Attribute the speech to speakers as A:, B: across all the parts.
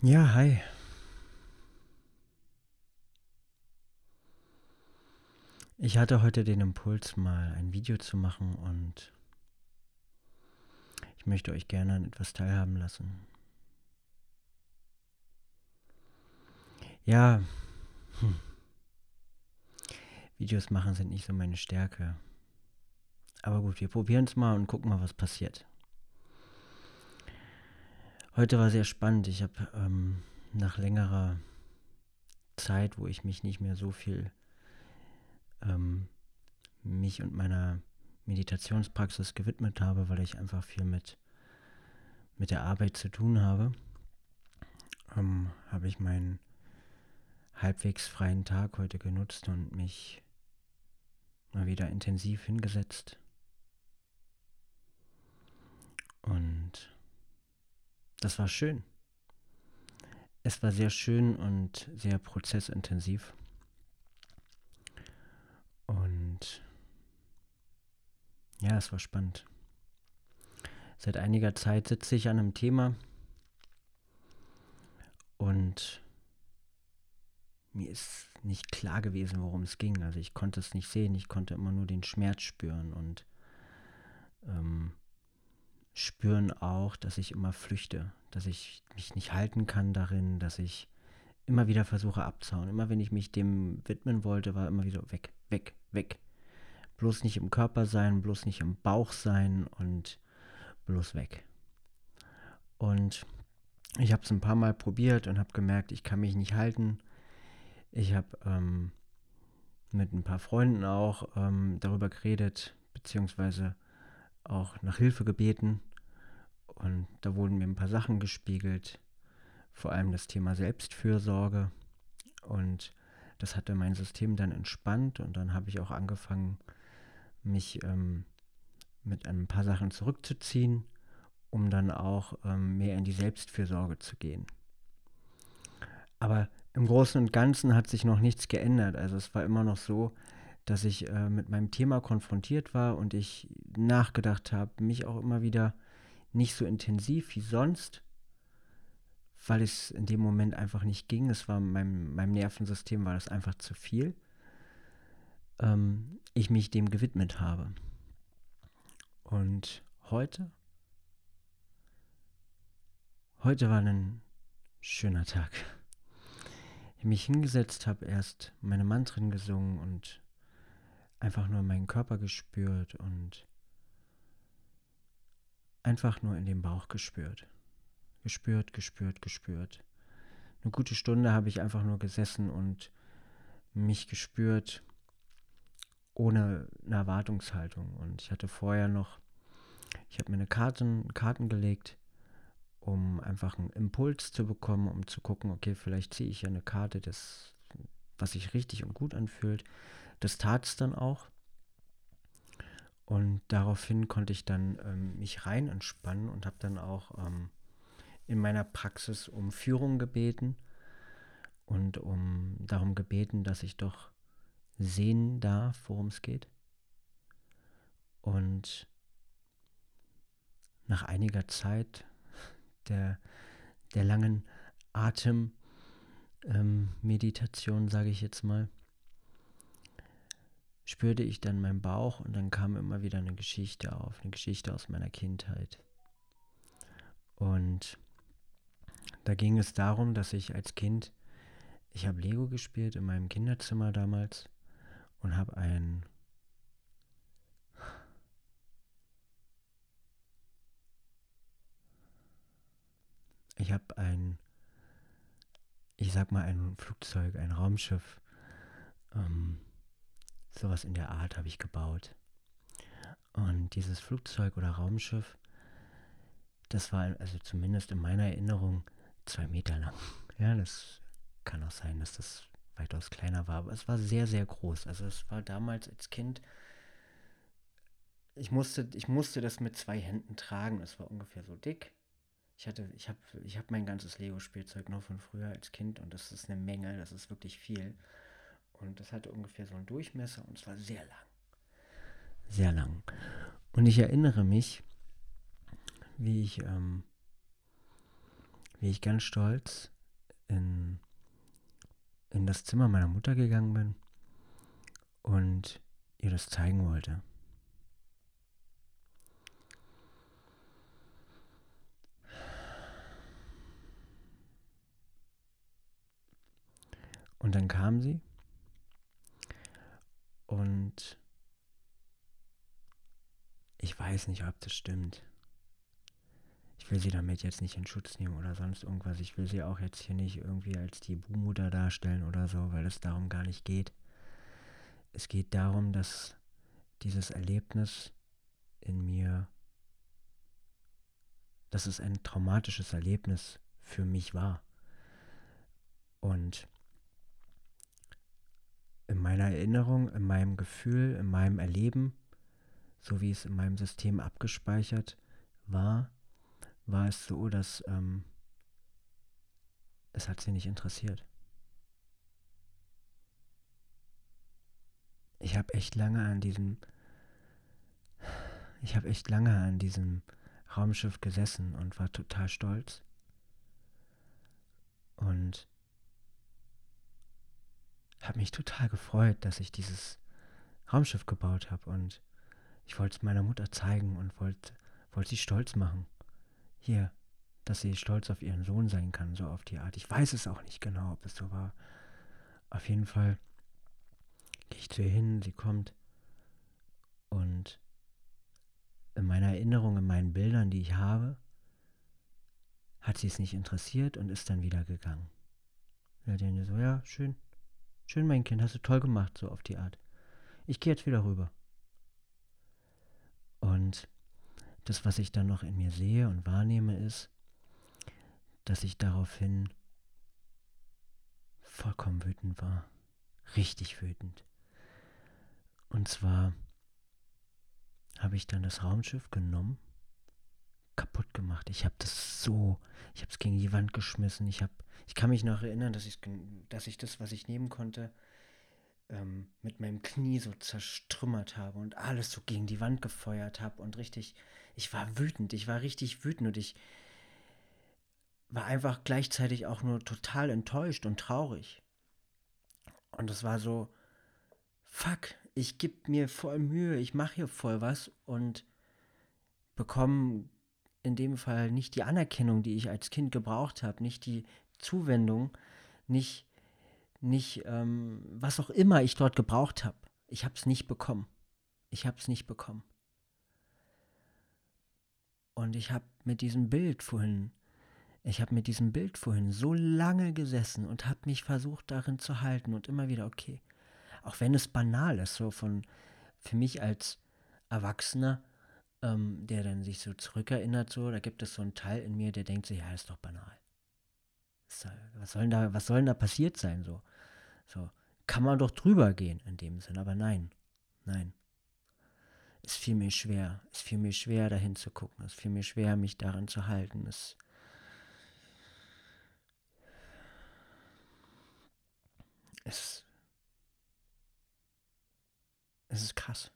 A: Ja, hi. Ich hatte heute den Impuls, mal ein Video zu machen und ich möchte euch gerne an etwas teilhaben lassen. Ja, hm. Videos machen sind nicht so meine Stärke. Aber gut, wir probieren es mal und gucken mal, was passiert. Heute war sehr spannend. Ich habe ähm, nach längerer Zeit, wo ich mich nicht mehr so viel ähm, mich und meiner Meditationspraxis gewidmet habe, weil ich einfach viel mit, mit der Arbeit zu tun habe, ähm, habe ich meinen halbwegs freien Tag heute genutzt und mich mal wieder intensiv hingesetzt und das war schön. Es war sehr schön und sehr prozessintensiv. Und ja, es war spannend. Seit einiger Zeit sitze ich an einem Thema und mir ist nicht klar gewesen, worum es ging. Also ich konnte es nicht sehen, ich konnte immer nur den Schmerz spüren und ähm, spüren auch, dass ich immer flüchte, dass ich mich nicht halten kann darin, dass ich immer wieder versuche abzuhauen. Immer wenn ich mich dem widmen wollte, war immer wieder weg, weg, weg. Bloß nicht im Körper sein, bloß nicht im Bauch sein und bloß weg. Und ich habe es ein paar Mal probiert und habe gemerkt, ich kann mich nicht halten. Ich habe ähm, mit ein paar Freunden auch ähm, darüber geredet, beziehungsweise auch nach Hilfe gebeten. Und da wurden mir ein paar Sachen gespiegelt, vor allem das Thema Selbstfürsorge. Und das hatte mein System dann entspannt und dann habe ich auch angefangen, mich ähm, mit ein paar Sachen zurückzuziehen, um dann auch ähm, mehr in die Selbstfürsorge zu gehen. Aber im Großen und Ganzen hat sich noch nichts geändert. Also es war immer noch so, dass ich äh, mit meinem Thema konfrontiert war und ich nachgedacht habe, mich auch immer wieder nicht so intensiv wie sonst, weil es in dem Moment einfach nicht ging. Es war meinem, meinem Nervensystem war das einfach zu viel. Ähm, ich mich dem gewidmet habe. Und heute, heute war ein schöner Tag. Ich mich hingesetzt habe, erst meine Mantren gesungen und einfach nur meinen Körper gespürt und einfach nur in den Bauch gespürt. Gespürt, gespürt, gespürt. Eine gute Stunde habe ich einfach nur gesessen und mich gespürt ohne eine Erwartungshaltung. Und ich hatte vorher noch, ich habe mir eine Karten, Karten gelegt, um einfach einen Impuls zu bekommen, um zu gucken, okay, vielleicht ziehe ich ja eine Karte, das, was sich richtig und gut anfühlt. Das tat es dann auch. Und daraufhin konnte ich dann ähm, mich rein entspannen und habe dann auch ähm, in meiner Praxis um Führung gebeten und um darum gebeten, dass ich doch sehen darf, worum es geht. Und nach einiger Zeit der, der langen Atemmeditation, ähm, sage ich jetzt mal, spürte ich dann meinen Bauch und dann kam immer wieder eine Geschichte auf, eine Geschichte aus meiner Kindheit. Und da ging es darum, dass ich als Kind, ich habe Lego gespielt in meinem Kinderzimmer damals und habe ein ich habe ein, ich sag mal ein Flugzeug, ein Raumschiff ähm, Sowas in der Art habe ich gebaut. Und dieses Flugzeug oder Raumschiff, das war also zumindest in meiner Erinnerung zwei Meter lang. Ja, das kann auch sein, dass das weitaus kleiner war, aber es war sehr, sehr groß. Also es war damals als Kind, ich musste, ich musste das mit zwei Händen tragen. Es war ungefähr so dick. Ich hatte, ich habe, ich habe mein ganzes Lego-Spielzeug noch von früher als Kind und das ist eine Menge, das ist wirklich viel. Und das hatte ungefähr so einen Durchmesser und es war sehr lang. Sehr lang. Und ich erinnere mich, wie ich, ähm, wie ich ganz stolz in, in das Zimmer meiner Mutter gegangen bin und ihr das zeigen wollte. Und dann kam sie und ich weiß nicht, ob das stimmt. Ich will sie damit jetzt nicht in Schutz nehmen oder sonst irgendwas. Ich will sie auch jetzt hier nicht irgendwie als die Buhmutter darstellen oder so, weil es darum gar nicht geht. Es geht darum, dass dieses Erlebnis in mir, dass es ein traumatisches Erlebnis für mich war. Und in meiner Erinnerung, in meinem Gefühl, in meinem Erleben, so wie es in meinem System abgespeichert war, war es so, dass ähm, es hat sie nicht interessiert. Ich habe echt lange an diesem, ich habe echt lange an diesem Raumschiff gesessen und war total stolz. Und habe mich total gefreut, dass ich dieses Raumschiff gebaut habe und ich wollte es meiner Mutter zeigen und wollte wollt sie stolz machen. Hier, dass sie stolz auf ihren Sohn sein kann, so auf die Art. Ich weiß es auch nicht genau, ob es so war. Auf jeden Fall gehe ich zu ihr hin, sie kommt und in meiner Erinnerung, in meinen Bildern, die ich habe, hat sie es nicht interessiert und ist dann wieder gegangen. Ja, die so, ja, schön, Schön, mein Kind, hast du toll gemacht, so auf die Art. Ich gehe jetzt wieder rüber. Und das, was ich dann noch in mir sehe und wahrnehme, ist, dass ich daraufhin vollkommen wütend war. Richtig wütend. Und zwar habe ich dann das Raumschiff genommen, kaputt gemacht. Ich habe das so, ich habe es gegen die Wand geschmissen. Ich habe ich kann mich noch erinnern, dass ich, dass ich das, was ich nehmen konnte, ähm, mit meinem Knie so zerstrümmert habe und alles so gegen die Wand gefeuert habe und richtig, ich war wütend, ich war richtig wütend und ich war einfach gleichzeitig auch nur total enttäuscht und traurig. Und es war so, fuck, ich gebe mir voll Mühe, ich mache hier voll was und bekomme in dem Fall nicht die Anerkennung, die ich als Kind gebraucht habe, nicht die Zuwendung, nicht, nicht ähm, was auch immer ich dort gebraucht habe. Ich habe es nicht bekommen. Ich habe es nicht bekommen. Und ich habe mit diesem Bild vorhin, ich habe mit diesem Bild vorhin so lange gesessen und habe mich versucht darin zu halten und immer wieder, okay, auch wenn es banal ist, so von, für mich als Erwachsener, ähm, der dann sich so zurückerinnert, so, da gibt es so einen Teil in mir, der denkt so, ja, ist doch banal. Was soll denn da, was soll da passiert sein? So, so kann man doch drüber gehen in dem Sinn, aber nein, nein. Es fiel mir schwer. Es fiel mir schwer, dahin zu gucken. Es fiel mir schwer, mich daran zu halten. Es, es, es ist krass.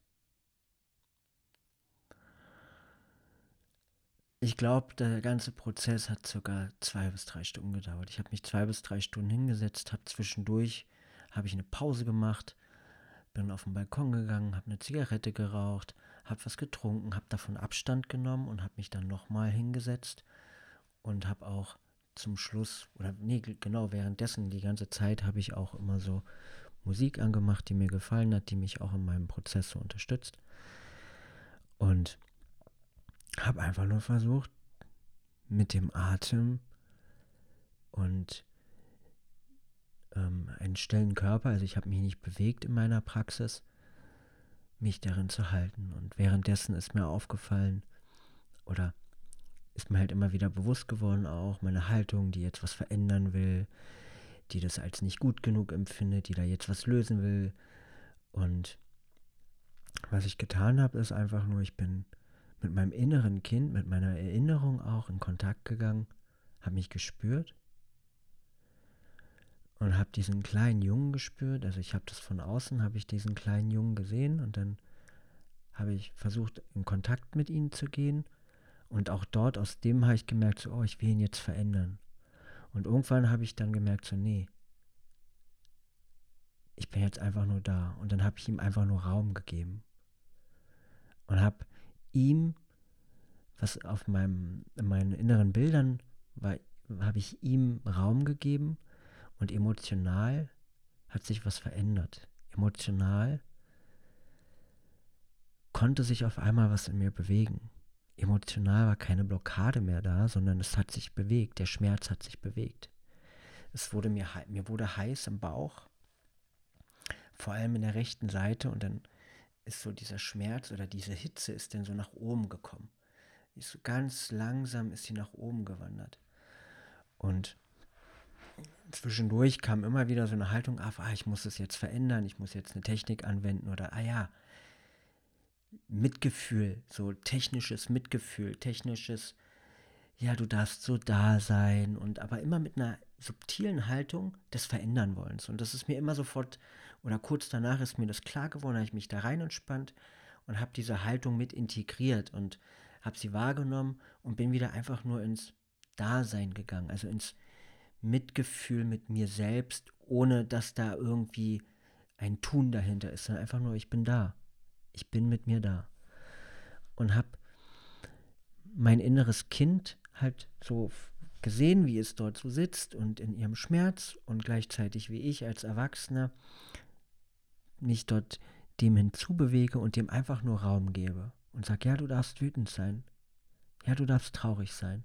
A: Ich glaube, der ganze Prozess hat sogar zwei bis drei Stunden gedauert. Ich habe mich zwei bis drei Stunden hingesetzt, habe zwischendurch habe ich eine Pause gemacht, bin auf den Balkon gegangen, habe eine Zigarette geraucht, habe was getrunken, habe davon Abstand genommen und habe mich dann nochmal hingesetzt und habe auch zum Schluss, oder nee, genau währenddessen, die ganze Zeit habe ich auch immer so Musik angemacht, die mir gefallen hat, die mich auch in meinem Prozess so unterstützt. Und habe einfach nur versucht, mit dem Atem und ähm, einen stillen Körper, also ich habe mich nicht bewegt in meiner Praxis, mich darin zu halten. Und währenddessen ist mir aufgefallen, oder ist mir halt immer wieder bewusst geworden, auch meine Haltung, die jetzt was verändern will, die das als nicht gut genug empfindet, die da jetzt was lösen will. Und was ich getan habe, ist einfach nur, ich bin mit meinem inneren Kind, mit meiner Erinnerung auch in Kontakt gegangen, habe mich gespürt und habe diesen kleinen Jungen gespürt. Also ich habe das von außen, habe ich diesen kleinen Jungen gesehen und dann habe ich versucht, in Kontakt mit ihm zu gehen. Und auch dort, aus dem habe ich gemerkt, so, oh, ich will ihn jetzt verändern. Und irgendwann habe ich dann gemerkt, so, nee, ich bin jetzt einfach nur da. Und dann habe ich ihm einfach nur Raum gegeben. Und habe ihm, was auf meinem, in meinen inneren Bildern war, habe ich ihm Raum gegeben und emotional hat sich was verändert. Emotional konnte sich auf einmal was in mir bewegen. Emotional war keine Blockade mehr da, sondern es hat sich bewegt. Der Schmerz hat sich bewegt. Es wurde mir, mir wurde heiß im Bauch, vor allem in der rechten Seite und dann ist so dieser Schmerz oder diese Hitze ist dann so nach oben gekommen. Ist ganz langsam ist sie nach oben gewandert. Und zwischendurch kam immer wieder so eine Haltung auf, ah, ich muss es jetzt verändern, ich muss jetzt eine Technik anwenden oder, ah ja, Mitgefühl, so technisches Mitgefühl, technisches, ja, du darfst so da sein und aber immer mit einer subtilen Haltung des Verändern wollens. Und das ist mir immer sofort, oder kurz danach ist mir das klar geworden, habe ich mich da rein entspannt und habe diese Haltung mit integriert und habe sie wahrgenommen und bin wieder einfach nur ins Dasein gegangen, also ins Mitgefühl mit mir selbst, ohne dass da irgendwie ein Tun dahinter ist, sondern einfach nur, ich bin da. Ich bin mit mir da. Und habe mein inneres Kind halt so gesehen, wie es dort so sitzt und in ihrem Schmerz und gleichzeitig wie ich als Erwachsener mich dort dem hinzubewege und dem einfach nur Raum gebe und sage, ja, du darfst wütend sein. Ja, du darfst traurig sein.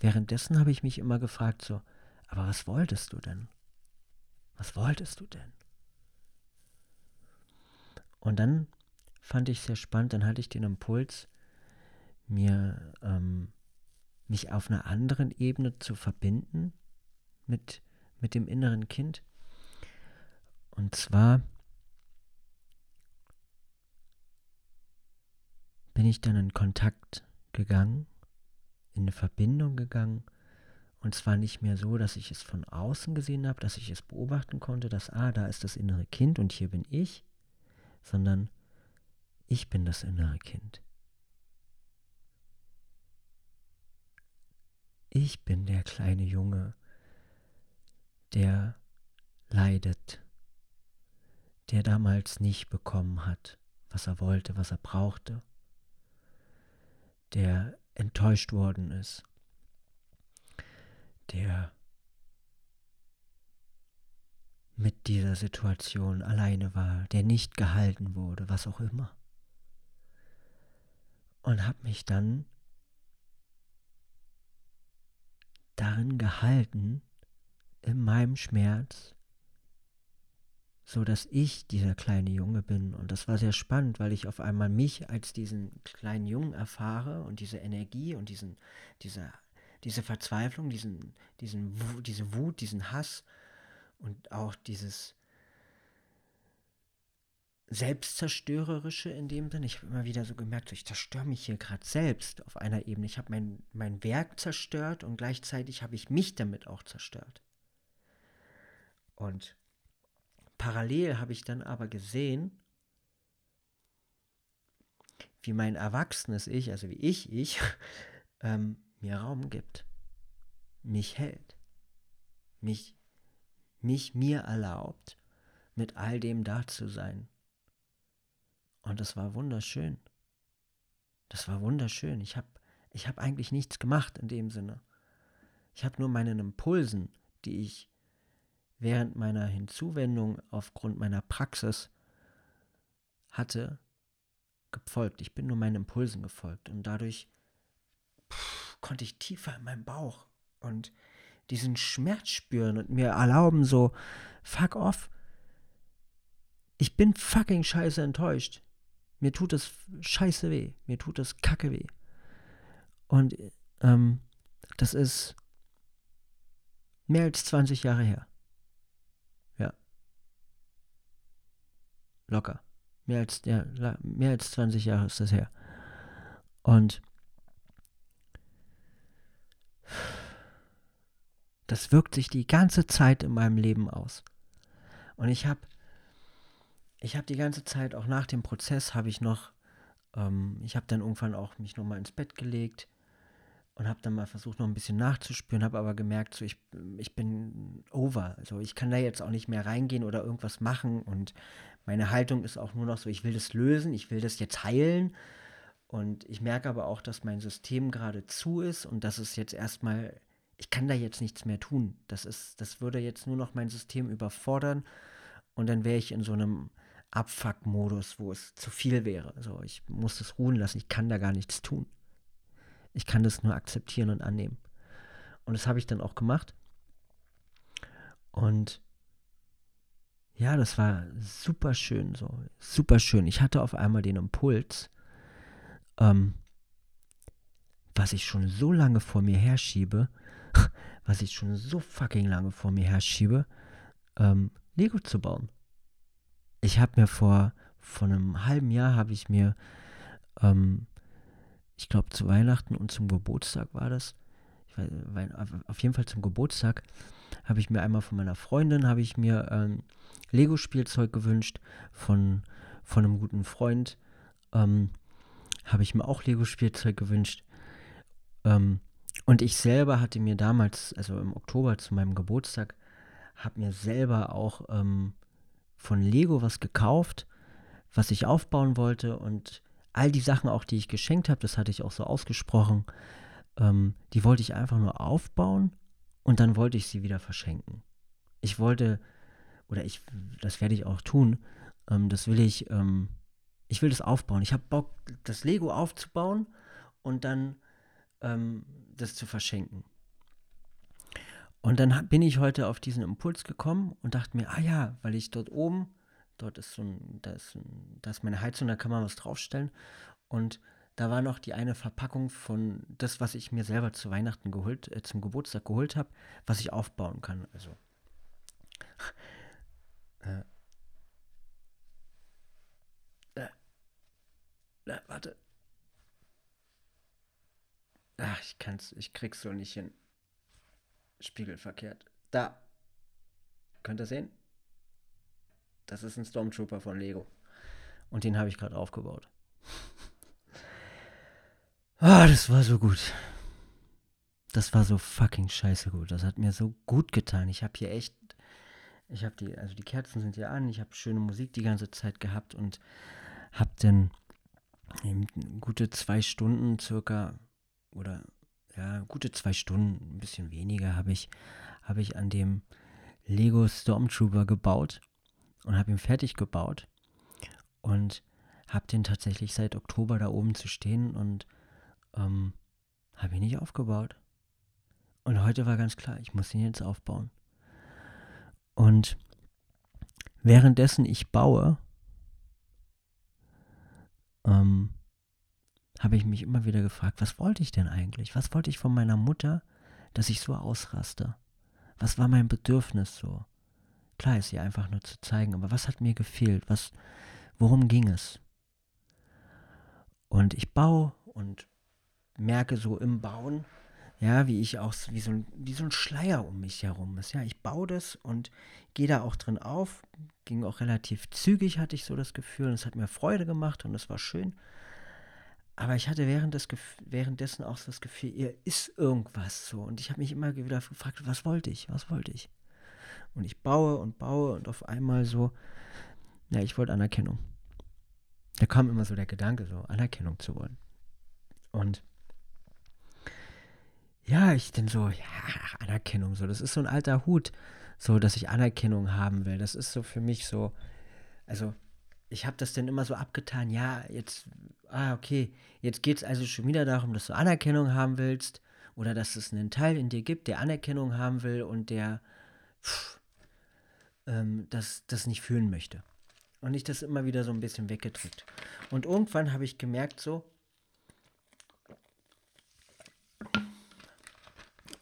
A: Währenddessen habe ich mich immer gefragt, so, aber was wolltest du denn? Was wolltest du denn? Und dann fand ich sehr spannend, dann hatte ich den Impuls, mir ähm, mich auf einer anderen Ebene zu verbinden mit, mit dem inneren Kind. Und zwar bin ich dann in Kontakt gegangen, in eine Verbindung gegangen und zwar nicht mehr so, dass ich es von außen gesehen habe, dass ich es beobachten konnte, dass, ah, da ist das innere Kind und hier bin ich, sondern ich bin das innere Kind. Ich bin der kleine Junge, der leidet, der damals nicht bekommen hat, was er wollte, was er brauchte, der enttäuscht worden ist der mit dieser Situation alleine war, der nicht gehalten wurde, was auch immer. Und habe mich dann darin gehalten, in meinem Schmerz, so dass ich dieser kleine Junge bin. Und das war sehr spannend, weil ich auf einmal mich als diesen kleinen Jungen erfahre und diese Energie und diesen, diese diese Verzweiflung, diesen, diesen, diese Wut, diesen Hass und auch dieses Selbstzerstörerische in dem Sinne. Ich habe immer wieder so gemerkt, ich zerstöre mich hier gerade selbst auf einer Ebene. Ich habe mein, mein Werk zerstört und gleichzeitig habe ich mich damit auch zerstört. Und parallel habe ich dann aber gesehen, wie mein erwachsenes Ich, also wie ich, ich, ähm, mir Raum gibt, mich hält, mich, mich mir erlaubt, mit all dem da zu sein. Und das war wunderschön. Das war wunderschön. Ich habe ich hab eigentlich nichts gemacht in dem Sinne. Ich habe nur meinen Impulsen, die ich während meiner Hinzuwendung aufgrund meiner Praxis hatte, gefolgt. Ich bin nur meinen Impulsen gefolgt und dadurch konnte ich tiefer in meinem Bauch und diesen Schmerz spüren und mir erlauben, so, fuck off. Ich bin fucking scheiße enttäuscht. Mir tut das scheiße weh. Mir tut das kacke weh. Und ähm, das ist mehr als 20 Jahre her. Locker. Mehr als, ja, mehr als 20 Jahre ist das her. Und das wirkt sich die ganze Zeit in meinem Leben aus. Und ich habe ich habe die ganze Zeit, auch nach dem Prozess, habe ich noch, ähm, ich habe dann irgendwann auch mich nochmal ins Bett gelegt und habe dann mal versucht, noch ein bisschen nachzuspüren, habe aber gemerkt, so ich, ich bin over. Also ich kann da jetzt auch nicht mehr reingehen oder irgendwas machen und meine Haltung ist auch nur noch so, ich will das lösen, ich will das jetzt heilen. Und ich merke aber auch, dass mein System gerade zu ist und dass es jetzt erstmal, ich kann da jetzt nichts mehr tun. Das ist, das würde jetzt nur noch mein System überfordern und dann wäre ich in so einem Abfuck-Modus, wo es zu viel wäre. Also ich muss es ruhen lassen, ich kann da gar nichts tun. Ich kann das nur akzeptieren und annehmen. Und das habe ich dann auch gemacht. Und ja, das war super schön, so super schön. Ich hatte auf einmal den Impuls, ähm, was ich schon so lange vor mir herschiebe, was ich schon so fucking lange vor mir herschiebe, ähm, Lego zu bauen. Ich habe mir vor, vor einem halben Jahr habe ich mir ähm, ich glaube zu Weihnachten und zum Geburtstag war das. Weiß, auf jeden Fall zum Geburtstag habe ich mir einmal von meiner Freundin habe ich mir ähm, Lego-Spielzeug gewünscht von, von einem guten Freund. Ähm, habe ich mir auch Lego-Spielzeug gewünscht. Ähm, und ich selber hatte mir damals, also im Oktober zu meinem Geburtstag, habe mir selber auch ähm, von Lego was gekauft, was ich aufbauen wollte und all die Sachen auch, die ich geschenkt habe, das hatte ich auch so ausgesprochen, ähm, die wollte ich einfach nur aufbauen und dann wollte ich sie wieder verschenken. Ich wollte, oder ich, das werde ich auch tun, ähm, das will ich, ähm, ich will das aufbauen. Ich habe Bock, das Lego aufzubauen und dann ähm, das zu verschenken. Und dann bin ich heute auf diesen Impuls gekommen und dachte mir, ah ja, weil ich dort oben Dort ist so ein, da ist, ein, da ist meine Heizung, da kann man was draufstellen. Und da war noch die eine Verpackung von das, was ich mir selber zu Weihnachten geholt, äh, zum Geburtstag geholt habe, was ich aufbauen kann. Also. äh, äh, äh, warte. Ach, ich kann's, ich krieg's so nicht hin. Spiegelverkehrt. Da. Könnt ihr sehen? Das ist ein Stormtrooper von Lego. Und den habe ich gerade aufgebaut. Ah, das war so gut. Das war so fucking scheiße gut. Das hat mir so gut getan. Ich habe hier echt, ich habe die, also die Kerzen sind hier an. Ich habe schöne Musik die ganze Zeit gehabt und habe dann gute zwei Stunden circa oder ja gute zwei Stunden, ein bisschen weniger habe ich, habe ich an dem Lego Stormtrooper gebaut und habe ihn fertig gebaut und habe den tatsächlich seit Oktober da oben zu stehen und ähm, habe ihn nicht aufgebaut. Und heute war ganz klar, ich muss ihn jetzt aufbauen. Und währenddessen ich baue, ähm, habe ich mich immer wieder gefragt, was wollte ich denn eigentlich? Was wollte ich von meiner Mutter, dass ich so ausraste? Was war mein Bedürfnis so? Klar ist sie einfach nur zu zeigen, aber was hat mir gefehlt? Was, worum ging es? Und ich baue und merke so im Bauen, ja, wie ich auch, wie so, ein, wie so ein Schleier um mich herum ist. Ja, ich baue das und gehe da auch drin auf. Ging auch relativ zügig, hatte ich so das Gefühl. Und es hat mir Freude gemacht und es war schön. Aber ich hatte während des, währenddessen auch so das Gefühl, ihr ist irgendwas so. Und ich habe mich immer wieder gefragt, was wollte ich? Was wollte ich? Und ich baue und baue und auf einmal so, ja, ich wollte Anerkennung. Da kam immer so der Gedanke, so Anerkennung zu wollen. Und ja, ich denn so, ja, Anerkennung, so, das ist so ein alter Hut, so, dass ich Anerkennung haben will. Das ist so für mich so, also ich habe das dann immer so abgetan, ja, jetzt, ah, okay, jetzt geht es also schon wieder darum, dass du Anerkennung haben willst oder dass es einen Teil in dir gibt, der Anerkennung haben will und der, pff, ähm, das, das nicht fühlen möchte. Und ich das immer wieder so ein bisschen weggedrückt. Und irgendwann habe ich gemerkt, so,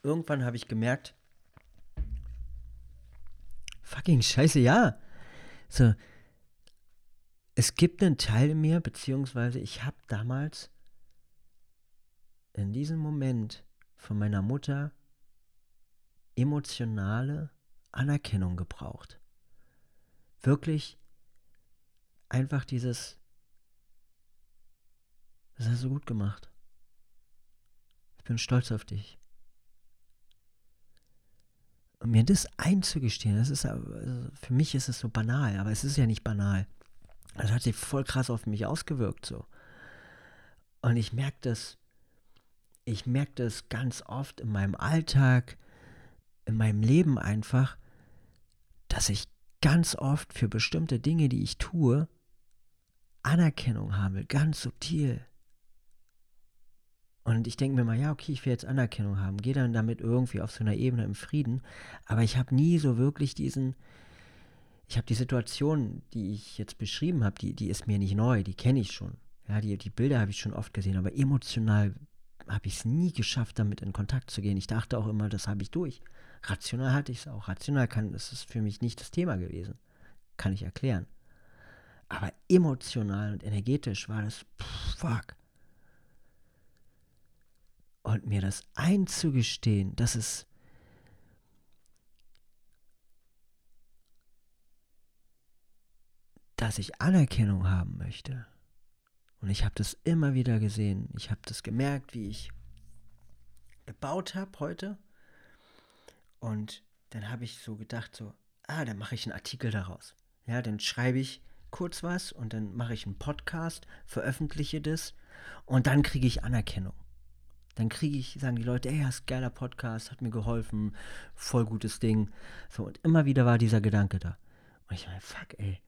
A: irgendwann habe ich gemerkt, fucking scheiße, ja. So, es gibt einen Teil in mir, beziehungsweise ich habe damals in diesem Moment von meiner Mutter emotionale Anerkennung gebraucht. Wirklich einfach dieses, das hast du gut gemacht. Ich bin stolz auf dich. Und mir das einzugestehen, das ist also für mich ist es so banal, aber es ist ja nicht banal. Das hat sich voll krass auf mich ausgewirkt so. Und ich merke das, ich merke das ganz oft in meinem Alltag, in meinem Leben einfach, dass ich ganz oft für bestimmte Dinge, die ich tue, Anerkennung haben will, ganz subtil. Und ich denke mir mal, ja, okay, ich will jetzt Anerkennung haben, gehe dann damit irgendwie auf so einer Ebene im Frieden, aber ich habe nie so wirklich diesen, ich habe die Situation, die ich jetzt beschrieben habe, die, die ist mir nicht neu, die kenne ich schon. Ja, die, die Bilder habe ich schon oft gesehen, aber emotional habe ich es nie geschafft, damit in Kontakt zu gehen. Ich dachte auch immer, das habe ich durch. Rational hatte ich es auch. Rational kann, das ist für mich nicht das Thema gewesen. Kann ich erklären. Aber emotional und energetisch war das, pff, fuck. Und mir das einzugestehen, dass es dass ich Anerkennung haben möchte. Und ich habe das immer wieder gesehen. Ich habe das gemerkt, wie ich gebaut habe heute. Und dann habe ich so gedacht, so, ah, dann mache ich einen Artikel daraus. Ja, dann schreibe ich kurz was und dann mache ich einen Podcast, veröffentliche das und dann kriege ich Anerkennung. Dann kriege ich, sagen die Leute, ey, hast geiler Podcast, hat mir geholfen, voll gutes Ding. So, und immer wieder war dieser Gedanke da. Und ich meine, fuck, ey.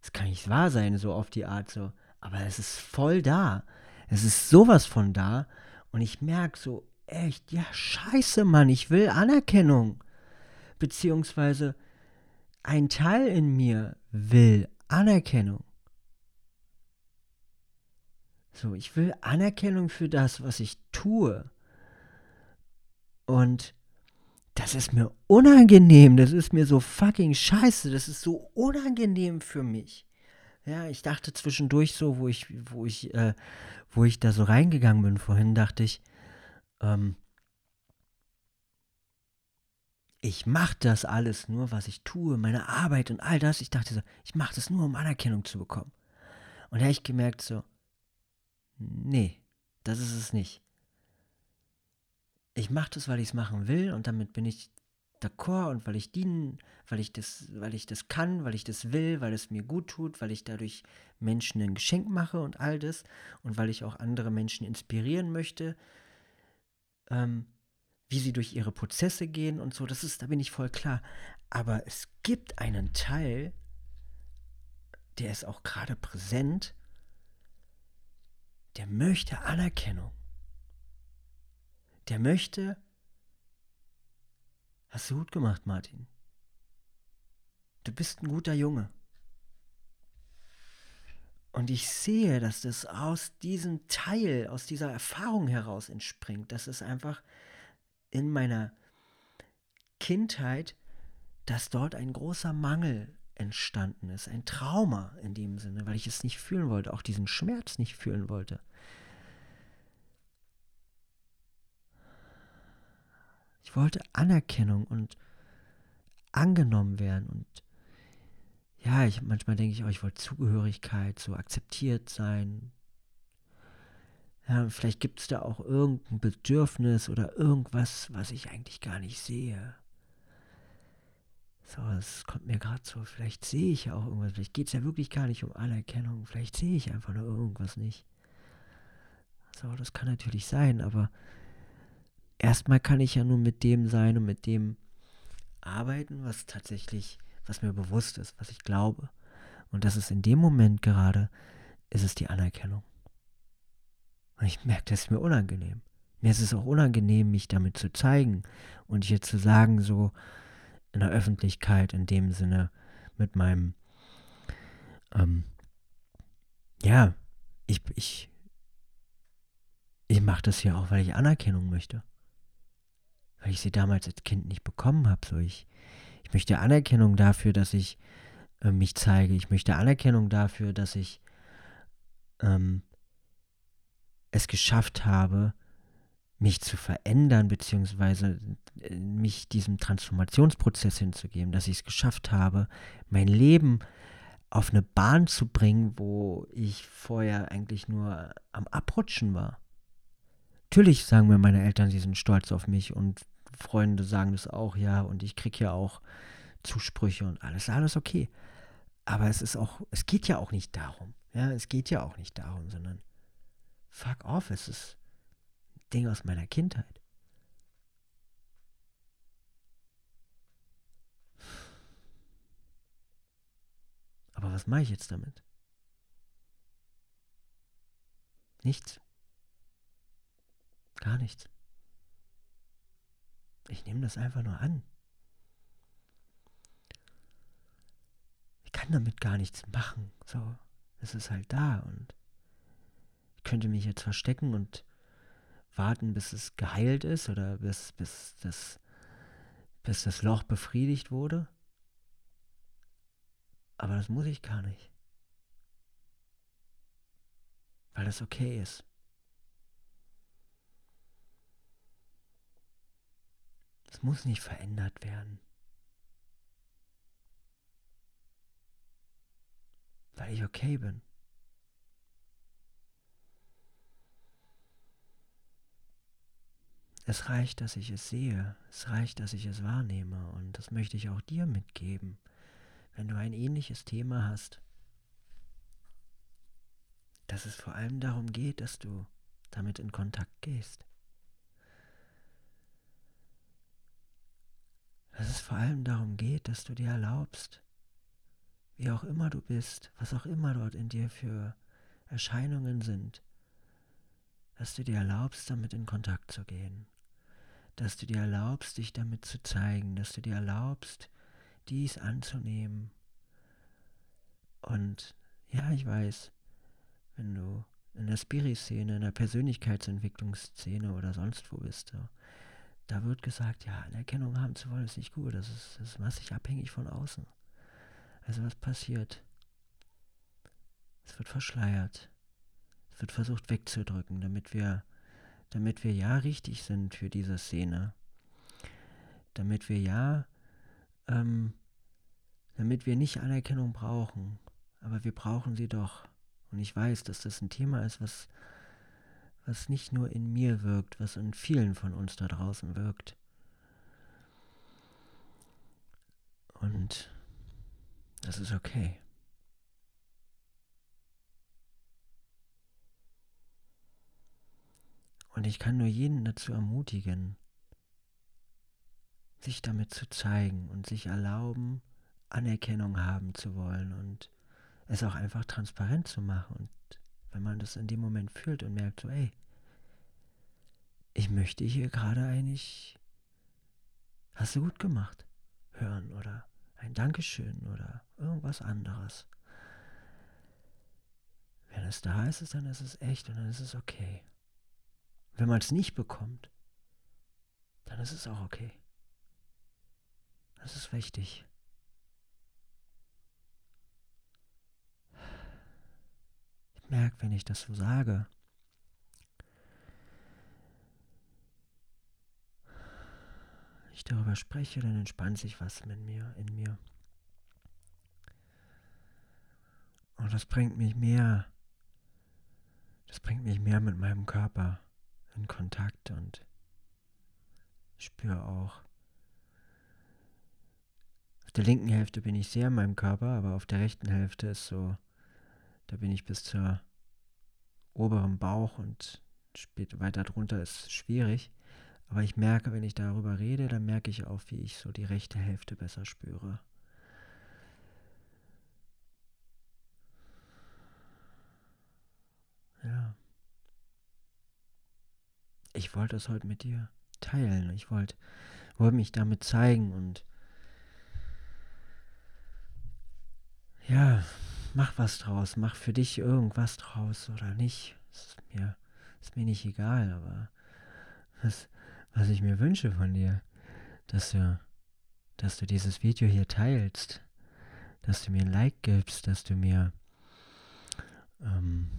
A: Das kann nicht wahr sein, so auf die Art, so. Aber es ist voll da. Es ist sowas von da. Und ich merke so, echt, ja, scheiße, Mann, ich will Anerkennung. Beziehungsweise ein Teil in mir will Anerkennung. So, ich will Anerkennung für das, was ich tue. Und das ist mir unangenehm, das ist mir so fucking scheiße, das ist so unangenehm für mich. Ja, ich dachte zwischendurch so, wo ich, wo ich, äh, wo ich da so reingegangen bin vorhin, dachte ich, ähm, ich mache das alles nur, was ich tue, meine Arbeit und all das. Ich dachte so, ich mache das nur, um Anerkennung zu bekommen. Und da habe ich gemerkt so, nee, das ist es nicht. Ich mache das, weil ich es machen will und damit bin ich d'accord und weil ich dienen, weil ich das, weil ich das kann, weil ich das will, weil es mir gut tut, weil ich dadurch Menschen ein Geschenk mache und all das und weil ich auch andere Menschen inspirieren möchte, ähm, wie sie durch ihre Prozesse gehen und so, das ist, da bin ich voll klar. Aber es gibt einen Teil, der ist auch gerade präsent, der möchte Anerkennung. Der möchte, hast du gut gemacht, Martin. Du bist ein guter Junge. Und ich sehe, dass das aus diesem Teil, aus dieser Erfahrung heraus entspringt, dass es einfach in meiner Kindheit, dass dort ein großer Mangel entstanden ist, ein Trauma in dem Sinne, weil ich es nicht fühlen wollte, auch diesen Schmerz nicht fühlen wollte. Ich wollte Anerkennung und angenommen werden und ja, ich manchmal denke ich auch, ich wollte Zugehörigkeit, so akzeptiert sein, ja, vielleicht gibt es da auch irgendein Bedürfnis oder irgendwas, was ich eigentlich gar nicht sehe. So, es kommt mir gerade so, vielleicht sehe ich ja auch irgendwas, vielleicht geht es ja wirklich gar nicht um Anerkennung, vielleicht sehe ich einfach nur irgendwas nicht. So, das kann natürlich sein, aber erstmal kann ich ja nur mit dem sein und mit dem arbeiten, was tatsächlich, was mir bewusst ist, was ich glaube. Und das ist in dem Moment gerade, ist es die Anerkennung. Und ich merke, das ist mir unangenehm. Mir ist es auch unangenehm, mich damit zu zeigen und hier zu sagen, so in der Öffentlichkeit, in dem Sinne, mit meinem, ähm, ja, ich, ich, ich mache das ja auch, weil ich Anerkennung möchte. Weil ich sie damals als Kind nicht bekommen habe. So ich, ich möchte Anerkennung dafür, dass ich äh, mich zeige. Ich möchte Anerkennung dafür, dass ich ähm, es geschafft habe, mich zu verändern, beziehungsweise äh, mich diesem Transformationsprozess hinzugeben, dass ich es geschafft habe, mein Leben auf eine Bahn zu bringen, wo ich vorher eigentlich nur am Abrutschen war. natürlich sagen mir meine Eltern, sie sind stolz auf mich und Freunde sagen das auch, ja, und ich kriege ja auch Zusprüche und alles, alles okay. Aber es ist auch, es geht ja auch nicht darum. Ja, es geht ja auch nicht darum, sondern fuck off, es ist ein Ding aus meiner Kindheit. Aber was mache ich jetzt damit? Nichts. Gar nichts. Ich nehme das einfach nur an. Ich kann damit gar nichts machen. So, es ist halt da und ich könnte mich jetzt verstecken und warten, bis es geheilt ist oder bis, bis, das, bis das Loch befriedigt wurde. Aber das muss ich gar nicht. Weil das okay ist. Es muss nicht verändert werden. Weil ich okay bin. Es reicht, dass ich es sehe. Es reicht, dass ich es wahrnehme. Und das möchte ich auch dir mitgeben wenn du ein ähnliches Thema hast, dass es vor allem darum geht, dass du damit in Kontakt gehst. Dass es vor allem darum geht, dass du dir erlaubst, wie auch immer du bist, was auch immer dort in dir für Erscheinungen sind, dass du dir erlaubst, damit in Kontakt zu gehen, dass du dir erlaubst, dich damit zu zeigen, dass du dir erlaubst, dies anzunehmen. Und ja, ich weiß, wenn du in der Spiri-Szene, in der Persönlichkeitsentwicklungsszene oder sonst wo bist, so, da wird gesagt, ja, Anerkennung haben zu wollen, ist nicht gut. Das ist, das ist massig abhängig von außen. Also was passiert? Es wird verschleiert. Es wird versucht wegzudrücken, damit wir, damit wir ja richtig sind für diese Szene. Damit wir ja ähm, damit wir nicht Anerkennung brauchen. Aber wir brauchen sie doch. Und ich weiß, dass das ein Thema ist, was, was nicht nur in mir wirkt, was in vielen von uns da draußen wirkt. Und das ist okay. Und ich kann nur jeden dazu ermutigen, sich damit zu zeigen und sich erlauben, Anerkennung haben zu wollen und es auch einfach transparent zu machen. Und wenn man das in dem Moment fühlt und merkt, so, ey, ich möchte hier gerade eigentlich, hast du gut gemacht, hören oder ein Dankeschön oder irgendwas anderes. Wenn es da ist, dann ist es echt und dann ist es okay. Wenn man es nicht bekommt, dann ist es auch okay. Das ist wichtig. Merke, wenn ich das so sage, ich darüber spreche, dann entspannt sich was in mir, in mir. Und das bringt mich mehr, das bringt mich mehr mit meinem Körper in Kontakt und spüre auch, auf der linken Hälfte bin ich sehr in meinem Körper, aber auf der rechten Hälfte ist so, da bin ich bis zur oberen Bauch und später weiter drunter ist schwierig. Aber ich merke, wenn ich darüber rede, dann merke ich auch, wie ich so die rechte Hälfte besser spüre. Ja. Ich wollte es heute mit dir teilen. Ich wollte, wollte mich damit zeigen und ja, mach was draus, mach für dich irgendwas draus oder nicht. Ist mir, ist mir nicht egal, aber was, was ich mir wünsche von dir, dass du, dass du dieses Video hier teilst, dass du mir ein Like gibst, dass du mir ähm,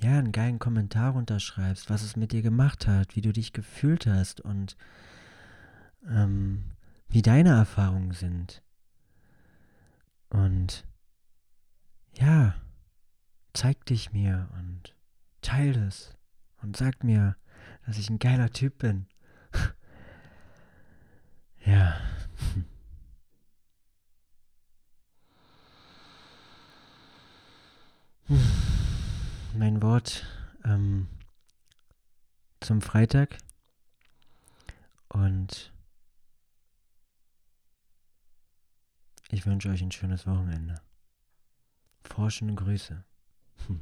A: ja, einen geilen Kommentar unterschreibst, was es mit dir gemacht hat, wie du dich gefühlt hast und ähm, wie deine Erfahrungen sind. Und ja, zeig dich mir und teile es und sagt mir, dass ich ein geiler Typ bin. ja. Mein Wort ähm, zum Freitag. Und ich wünsche euch ein schönes Wochenende. Forschende Grüße. Hm.